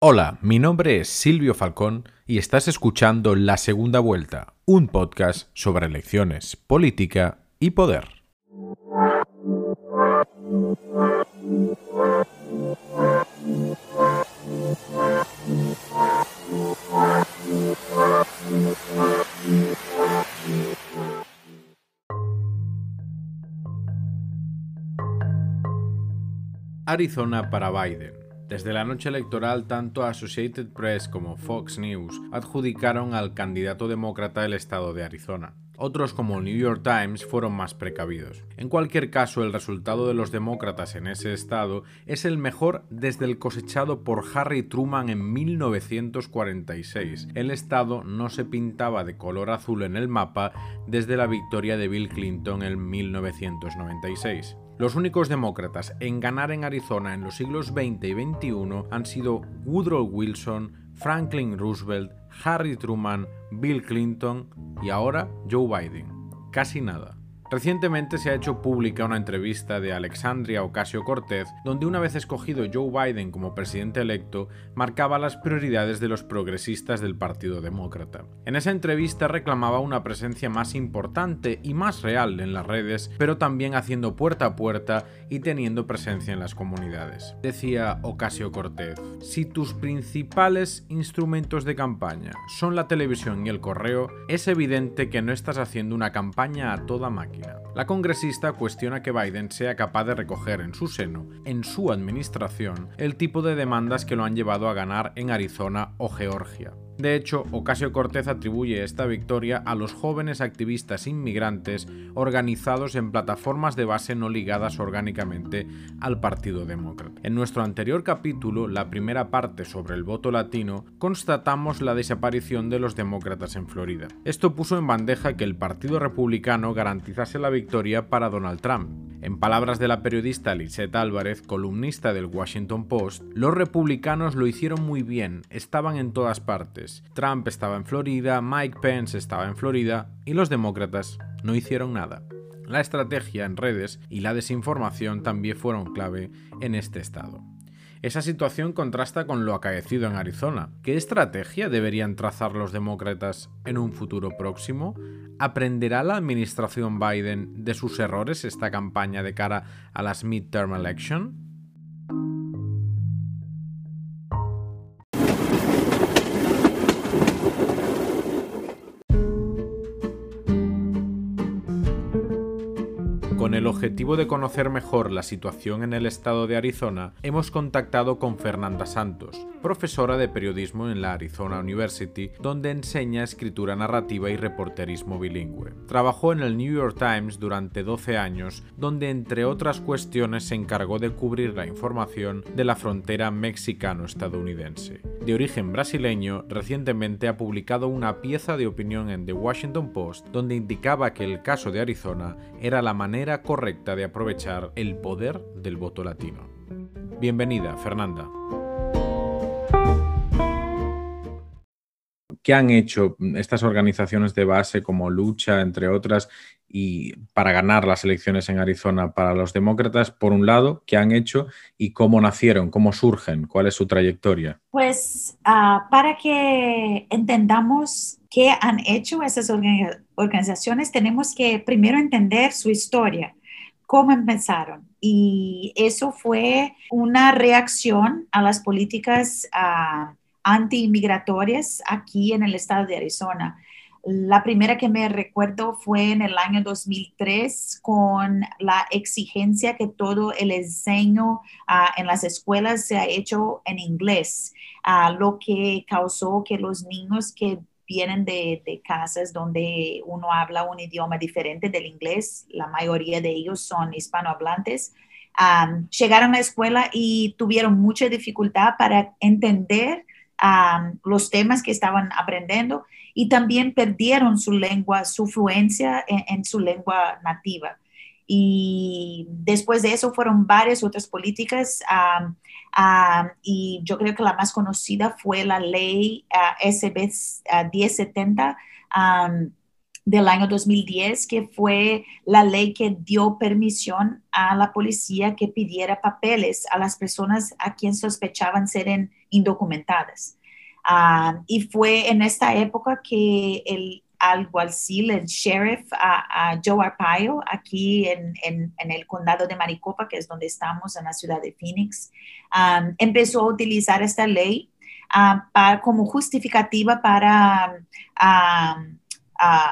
Hola, mi nombre es Silvio Falcón y estás escuchando La Segunda Vuelta, un podcast sobre elecciones, política y poder. Arizona para Biden. Desde la noche electoral, tanto Associated Press como Fox News adjudicaron al candidato demócrata el estado de Arizona. Otros como el New York Times fueron más precavidos. En cualquier caso, el resultado de los demócratas en ese estado es el mejor desde el cosechado por Harry Truman en 1946. El estado no se pintaba de color azul en el mapa desde la victoria de Bill Clinton en 1996. Los únicos demócratas en ganar en Arizona en los siglos XX y XXI han sido Woodrow Wilson, Franklin Roosevelt, Harry Truman, Bill Clinton y ahora Joe Biden. Casi nada. Recientemente se ha hecho pública una entrevista de Alexandria Ocasio Cortez, donde una vez escogido Joe Biden como presidente electo, marcaba las prioridades de los progresistas del Partido Demócrata. En esa entrevista reclamaba una presencia más importante y más real en las redes, pero también haciendo puerta a puerta y teniendo presencia en las comunidades. Decía Ocasio Cortez, si tus principales instrumentos de campaña son la televisión y el correo, es evidente que no estás haciendo una campaña a toda máquina. La congresista cuestiona que Biden sea capaz de recoger en su seno, en su administración, el tipo de demandas que lo han llevado a ganar en Arizona o Georgia. De hecho, Ocasio Cortez atribuye esta victoria a los jóvenes activistas inmigrantes organizados en plataformas de base no ligadas orgánicamente al Partido Demócrata. En nuestro anterior capítulo, la primera parte sobre el voto latino, constatamos la desaparición de los demócratas en Florida. Esto puso en bandeja que el Partido Republicano garantizase la victoria para Donald Trump. En palabras de la periodista Lisette Álvarez, columnista del Washington Post, los republicanos lo hicieron muy bien, estaban en todas partes. Trump estaba en Florida, Mike Pence estaba en Florida y los demócratas no hicieron nada. La estrategia en redes y la desinformación también fueron clave en este estado. Esa situación contrasta con lo acaecido en Arizona. ¿Qué estrategia deberían trazar los demócratas en un futuro próximo? ¿Aprenderá la administración Biden de sus errores esta campaña de cara a las midterm election? Objetivo de conocer mejor la situación en el estado de Arizona, hemos contactado con Fernanda Santos, profesora de periodismo en la Arizona University, donde enseña escritura narrativa y reporterismo bilingüe. Trabajó en el New York Times durante 12 años, donde entre otras cuestiones se encargó de cubrir la información de la frontera mexicano-estadounidense. De origen brasileño, recientemente ha publicado una pieza de opinión en The Washington Post donde indicaba que el caso de Arizona era la manera correcta de aprovechar el poder del voto latino. Bienvenida, Fernanda. ¿Qué han hecho estas organizaciones de base como Lucha, entre otras, y para ganar las elecciones en Arizona para los demócratas, por un lado, qué han hecho y cómo nacieron, cómo surgen, cuál es su trayectoria? Pues ah, para que entendamos qué han hecho esas organizaciones, tenemos que primero entender su historia, cómo empezaron. Y eso fue una reacción a las políticas uh, anti-inmigratorias aquí en el estado de Arizona. La primera que me recuerdo fue en el año 2003 con la exigencia que todo el enseño ah, en las escuelas se ha hecho en inglés, uh, lo que causó que los niños que vienen de, casas donde uno habla un idioma diferente del inglés, la mayoría de ellos son hispanohablantes, llegaron a la escuela y tuvieron mucha dificultad para entender los temas que estaban aprendiendo y también perdieron su lengua, su fluencia en, su lengua nativa. Y después de eso fueron varias otras políticas y yo creo que la más conocida fue la ley SB 1070 del año 2010, que fue la ley que dio permisión a la policía que pidiera papeles a las personas a quien sospechaban ser indocumentadas. Ah, y fue en esta época que el alguacil, el sheriff a, Joe Arpaio, aquí en, el condado de Maricopa, que es donde estamos, en la ciudad de Phoenix, empezó a utilizar esta ley como justificativa para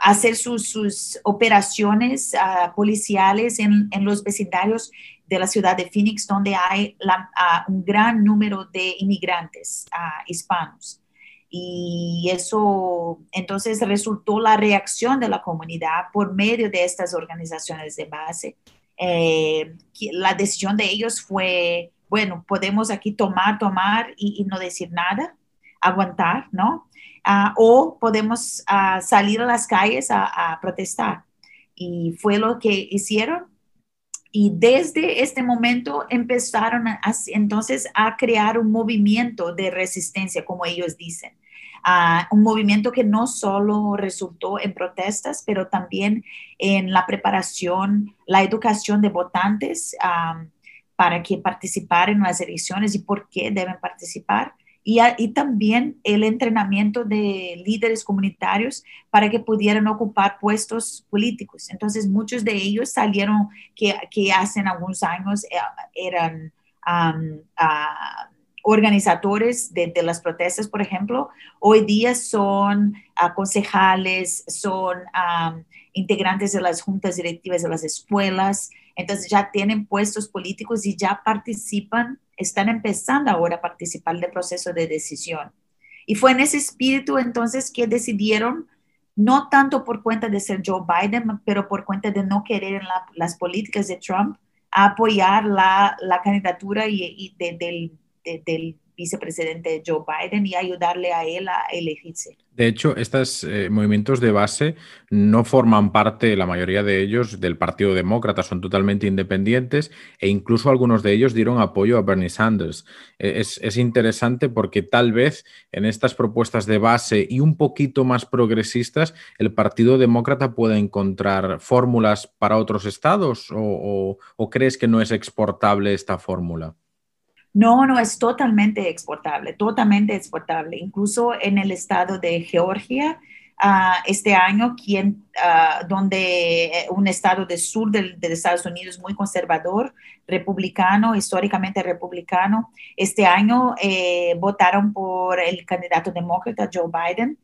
hacer sus, operaciones policiales en, los vecindarios de la ciudad de Phoenix, donde hay un gran número de inmigrantes hispanos. Y eso entonces resultó la reacción de la comunidad por medio de estas organizaciones de base. Eh, la decisión de ellos fue, bueno, podemos aquí tomar, tomar y, no decir nada, aguantar, ¿no? Ah, o podemos ah, salir a las calles a, protestar. Y fue lo que hicieron. Y desde este momento empezaron entonces a crear un movimiento de resistencia, como ellos dicen un movimiento que no solo resultó en protestas, pero también en la preparación, la educación de votantes para que participaran en las elecciones y por qué deben participar. Y, también el entrenamiento de líderes comunitarios para que pudieran ocupar puestos políticos. Entonces, muchos de ellos salieron que, hace algunos años eh, eran organizadores de, las protestas, por ejemplo, hoy día son concejales, son integrantes de las juntas directivas de las escuelas, entonces ya tienen puestos políticos y ya participan, están empezando ahora a participar del proceso de decisión. Y fue en ese espíritu entonces que decidieron, no tanto por cuenta de ser Joe Biden, pero por cuenta de no querer las políticas de Trump, apoyar la, candidatura y, del del vicepresidente Joe Biden y ayudarle a él a elegirse. De hecho, estos eh, movimientos de base no forman parte, la mayoría de ellos, del Partido Demócrata, son totalmente independientes e incluso algunos de ellos dieron apoyo a Bernie Sanders. E, es, es, interesante porque tal vez en estas propuestas de base y un poquito más progresistas, el Partido Demócrata pueda encontrar fórmulas para otros estados o crees que no es exportable esta fórmula? No, no, es totalmente exportable, totalmente exportable. Incluso en el estado de Georgia, ah, este año, uh, donde eh, un estado del sur de Estados Unidos muy conservador, republicano, históricamente republicano, este año eh, votaron por el candidato demócrata Joe Biden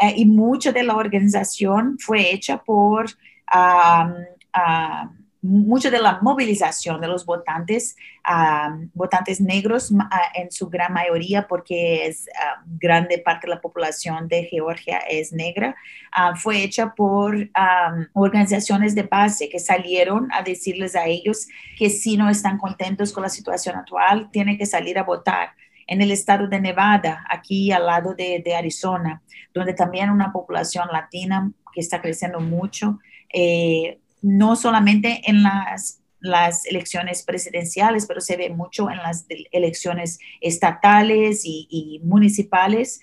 eh, y mucha de la organización fue hecha por... Ah, mucho de la movilización de los votantes, votantes negros en su gran mayoría, porque es grande parte de la población de Georgia es negra, fue hecha por organizaciones de base que salieron a decirles a ellos que si no están contentos con la situación actual, tienen que salir a votar en el estado de Nevada, aquí al lado de, Arizona, donde también una población latina que está creciendo mucho, eh, no solamente en las, las elecciones presidenciales, pero se ve mucho en las elecciones estatales y, municipales,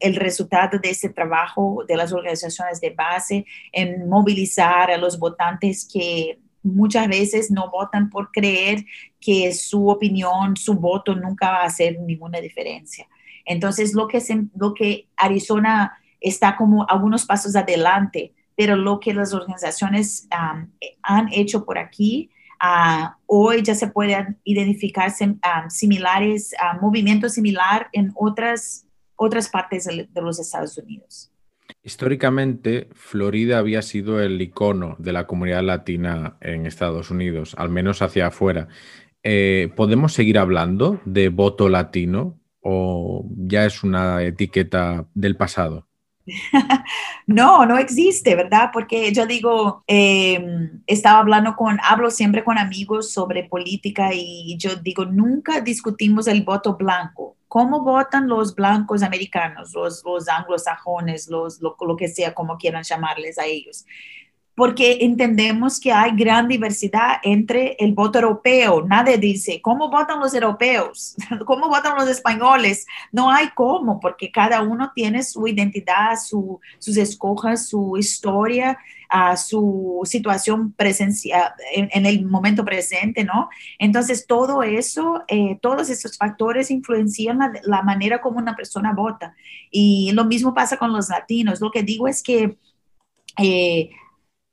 el resultado de ese trabajo de las organizaciones de base en movilizar a los votantes que muchas veces no votan por creer que su opinión, su voto nunca va a hacer ninguna diferencia. Entonces, lo que, lo que Arizona está como algunos pasos adelante pero lo que las organizaciones han hecho por aquí, ah, hoy ya se pueden identificar similares, movimientos similares en otras, otras partes de, los Estados Unidos. Históricamente, Florida había sido el icono de la comunidad latina en Estados Unidos, al menos hacia afuera. Eh, ¿Podemos seguir hablando de voto latino o ya es una etiqueta del pasado? no, no existe, ¿verdad? Porque yo digo, em, estaba hablando con, hablo siempre con amigos sobre política y yo digo, nunca discutimos el voto blanco. ¿Cómo votan los blancos americanos, los, los anglosajones, los, lo, lo que sea, como quieran llamarles a ellos? Porque entendemos que hay gran diversidad entre el voto europeo. Nadie dice, ¿cómo votan los europeos? ¿Cómo votan los españoles? No hay cómo, porque cada uno tiene su identidad, sus escojas, su historia, uh, su situación presencia en, el momento presente, ¿no? Entonces, todo eso, eh, todos esos factores influencian la, manera como una persona vota. Y lo mismo pasa con los latinos. Lo que digo es que... Eh,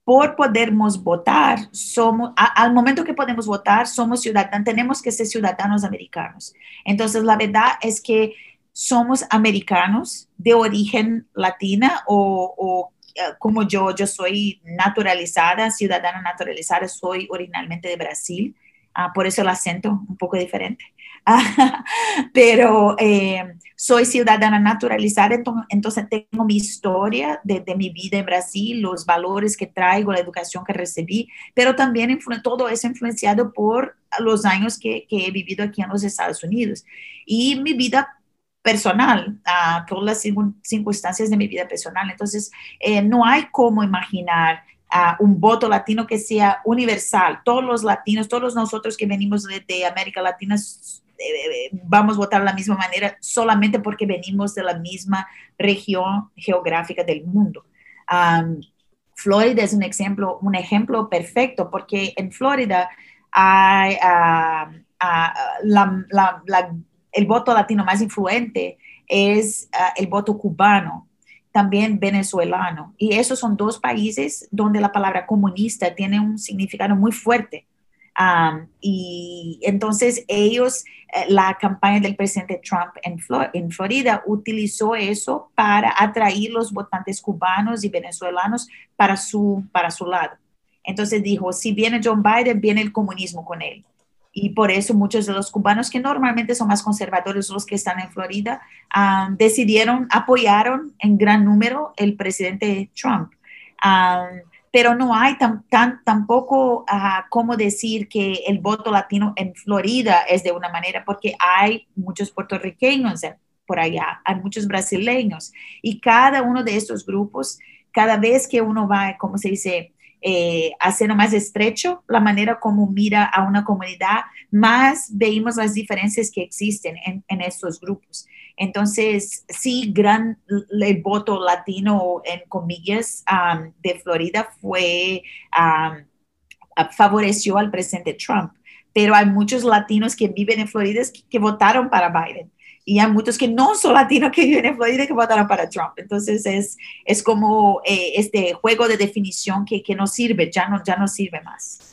por podermos votar, somos, al momento que podemos votar, somos ciudadanos, tenemos que ser ciudadanos americanos. Entonces, la verdad es que somos americanos de origen latina o, eh, como yo, yo soy naturalizada, ciudadana naturalizada, soy originalmente de Brasil, ah, por eso el acento un poco diferente. pero eh, soy ciudadana naturalizada, entonces tengo mi historia de, mi vida en Brasil, los valores que traigo, la educación que recibí, pero también todo eso influenciado por los años que, he vivido aquí en los Estados Unidos. Y mi vida personal, a todas las circunstancias de mi vida personal. Entonces, eh, no hay cómo imaginar un voto latino que sea universal. Todos los latinos, todos nosotros que venimos de América Latina vamos a votar de la misma manera solamente porque venimos de la misma región geográfica del mundo. Florida es un ejemplo, un ejemplo perfecto porque en Florida hay, el voto latino más influente es ah, el voto cubano, también venezolano. Y esos son dos países donde la palabra comunista tiene un significado muy fuerte y entonces ellos, eh, la campaña del presidente Trump en, en Florida utilizó eso para atraer los votantes cubanos y venezolanos para su, para su lado. Entonces dijo, si viene John Biden, viene el comunismo con él. Y por eso muchos de los cubanos que normalmente son más conservadores, los que están en Florida, decidieron, apoyaron en gran número el presidente Trump pero no hay tan, tan, tampoco uh, como decir que el voto latino en Florida es de una manera, porque hay muchos puertorriqueños por allá, hay muchos brasileños, y cada uno de estos grupos, cada vez que uno va, como se dice, eh, haciendo más estrecho la manera como mira a una comunidad, más veimos las diferencias que existen en, en estos grupos. Entonces, sí, gran, el voto latino, en comillas, de Florida fue, favoreció al presidente Trump, pero hay muchos latinos que viven en Florida que, votaron para Biden y hay muchos que no son latinos que viven en Florida que votaron para Trump. Entonces es, es como eh, este juego de definición que, que no sirve, ya no, ya no sirve más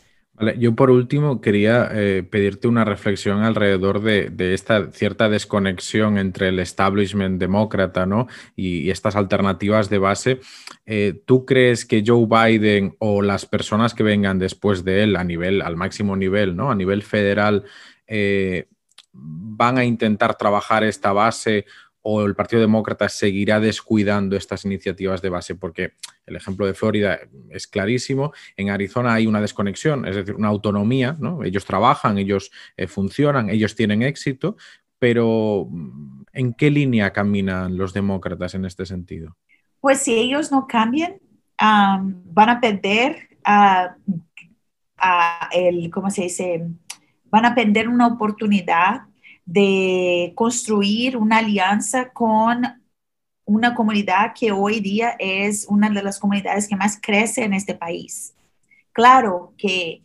yo por último quería eh, pedirte una reflexión alrededor de, esta cierta desconexión entre el establishment demócrata ¿no? y, estas alternativas de base. Eh, ¿Tú crees que Joe Biden o las personas que vengan después de él a nivel, al máximo nivel, ¿no? a nivel federal, eh, van a intentar trabajar esta base o el Partido Demócrata seguirá descuidando estas iniciativas de base? Porque el ejemplo de Florida es clarísimo. En Arizona hay una desconexión, es decir, una autonomía, ¿no? Ellos trabajan, ellos eh, funcionan, ellos tienen éxito, pero mm, ¿en qué línea caminan los demócratas en este sentido? Pues si ellos no cambian, van a perder a el, ¿cómo se dice? Van a perder una oportunidad de construir una alianza con una comunidad que hoy día es una de las comunidades que más crece en este país. Claro que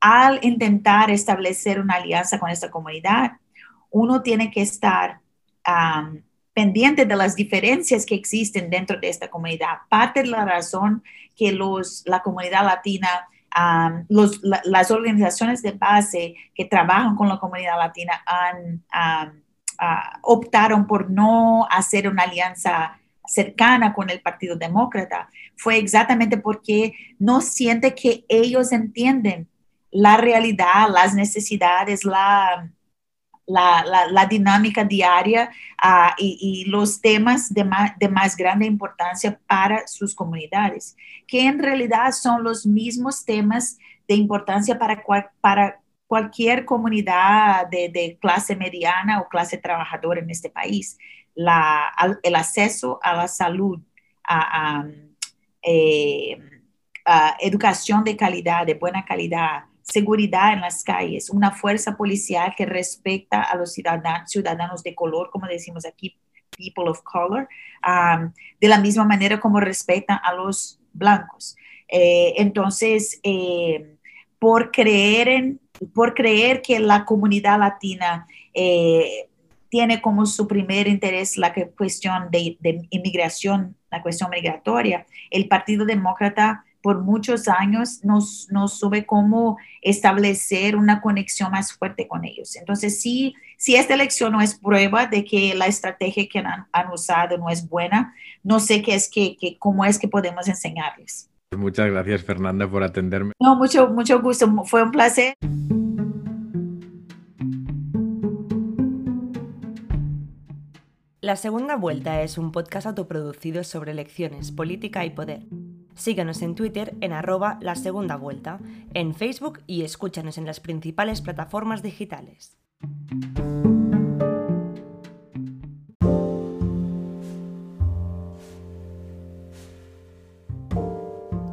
al intentar establecer una alianza con esta comunidad, uno tiene que estar pendiente de las diferencias que existen dentro de esta comunidad. Parte de la razón que los, la comunidad latina las organizaciones de base que trabajan con la comunidad latina han, optaron por no hacer una alianza cercana con el Partido Demócrata. Fue exactamente porque no siente que ellos entienden la realidad, las necesidades, la, la, dinámica diaria ah, y, los temas de más, de más grande importancia para sus comunidades, que en realidad son los mismos temas de importancia para, para cualquier comunidad de, clase mediana o clase trabajadora en este país. el acceso a la salud, a, eh, ah, educación de calidad, de buena calidad, seguridad en las calles, una fuerza policial que respecta a los ciudadanos, ciudadanos de color, como decimos aquí, people of color, de la misma manera como respetan a los blancos. Eh, entonces, eh, por, creer en, por creer que la comunidad latina eh, tiene como su primer interés la cuestión de, de inmigración, la cuestión migratoria, el Partido Demócrata por muchos años nos, nos sube cómo establecer una conexión más fuerte con ellos. Entonces, si, si esta elección no es prueba de que la estrategia que han, usado no es buena, no sé qué es que, cómo es que podemos enseñarles. Muchas gracias, Fernanda, por atenderme. No, mucho, mucho gusto. Fue un placer. La segunda vuelta es un podcast autoproducido sobre elecciones, política y poder. Síguenos en Twitter en arroba la segunda vuelta, en Facebook y escúchanos en las principales plataformas digitales.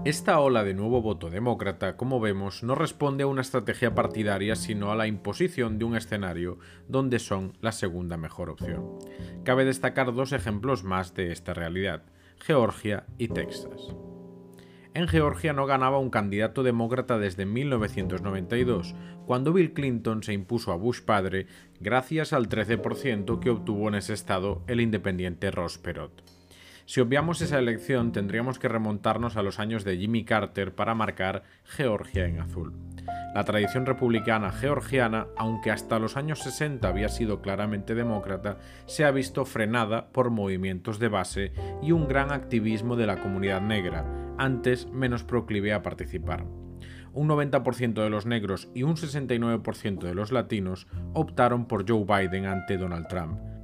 Esta ola de nuevo voto demócrata, como vemos, no responde a una estrategia partidaria, sino a la imposición de un escenario donde son la segunda mejor opción. Cabe destacar dos ejemplos más de esta realidad, Georgia y Texas. En Georgia no ganaba un candidato demócrata desde 1992, cuando Bill Clinton se impuso a Bush padre gracias al 13% que obtuvo en ese estado el independiente Ross Perot. Si obviamos esa elección, tendríamos que remontarnos a los años de Jimmy Carter para marcar Georgia en azul. La tradición republicana georgiana, aunque hasta los años 60 había sido claramente demócrata, se ha visto frenada por movimientos de base y un gran activismo de la comunidad negra, antes menos proclive a participar. Un 90% de los negros y un 69% de los latinos optaron por Joe Biden ante Donald Trump.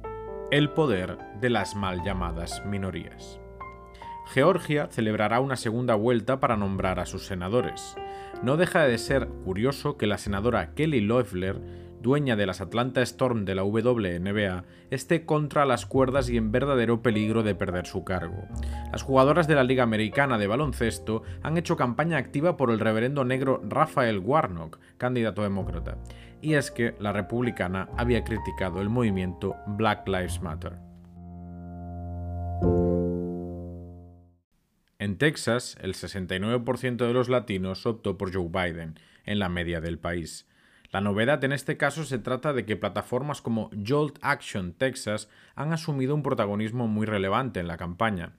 El poder de las mal llamadas minorías. Georgia celebrará una segunda vuelta para nombrar a sus senadores. No deja de ser curioso que la senadora Kelly Loeffler dueña de las Atlanta Storm de la WNBA, esté contra las cuerdas y en verdadero peligro de perder su cargo. Las jugadoras de la Liga Americana de Baloncesto han hecho campaña activa por el reverendo negro Rafael Warnock, candidato demócrata, y es que la republicana había criticado el movimiento Black Lives Matter. En Texas, el 69% de los latinos optó por Joe Biden, en la media del país. La novedad en este caso se trata de que plataformas como Jolt Action Texas han asumido un protagonismo muy relevante en la campaña.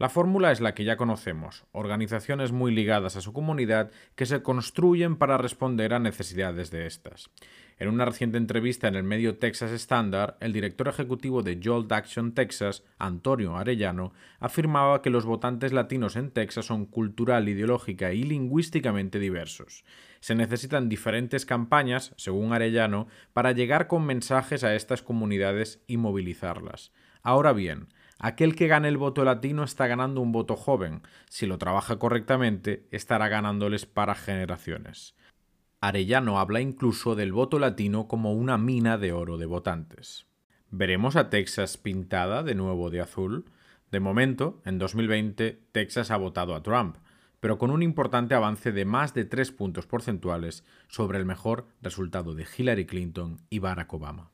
La fórmula es la que ya conocemos, organizaciones muy ligadas a su comunidad que se construyen para responder a necesidades de estas. En una reciente entrevista en el medio Texas Standard, el director ejecutivo de Jolt Action Texas, Antonio Arellano, afirmaba que los votantes latinos en Texas son cultural, ideológica y lingüísticamente diversos. Se necesitan diferentes campañas, según Arellano, para llegar con mensajes a estas comunidades y movilizarlas. Ahora bien, aquel que gane el voto latino está ganando un voto joven. Si lo trabaja correctamente, estará ganándoles para generaciones. Arellano habla incluso del voto latino como una mina de oro de votantes. ¿Veremos a Texas pintada de nuevo de azul? De momento, en 2020, Texas ha votado a Trump, pero con un importante avance de más de tres puntos porcentuales sobre el mejor resultado de Hillary Clinton y Barack Obama.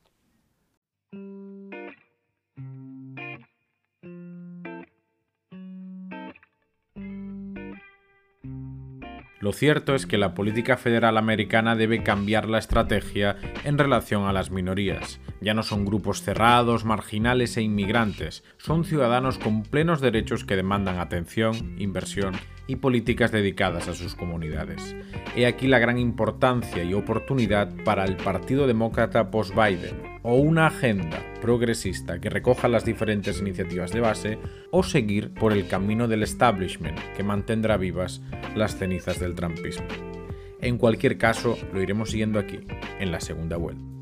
Lo cierto es que la política federal americana debe cambiar la estrategia en relación a las minorías. Ya no son grupos cerrados, marginales e inmigrantes, son ciudadanos con plenos derechos que demandan atención, inversión y políticas dedicadas a sus comunidades. He aquí la gran importancia y oportunidad para el Partido Demócrata post-Biden o una agenda progresista que recoja las diferentes iniciativas de base o seguir por el camino del establishment que mantendrá vivas las cenizas del trumpismo. En cualquier caso, lo iremos siguiendo aquí, en la segunda vuelta.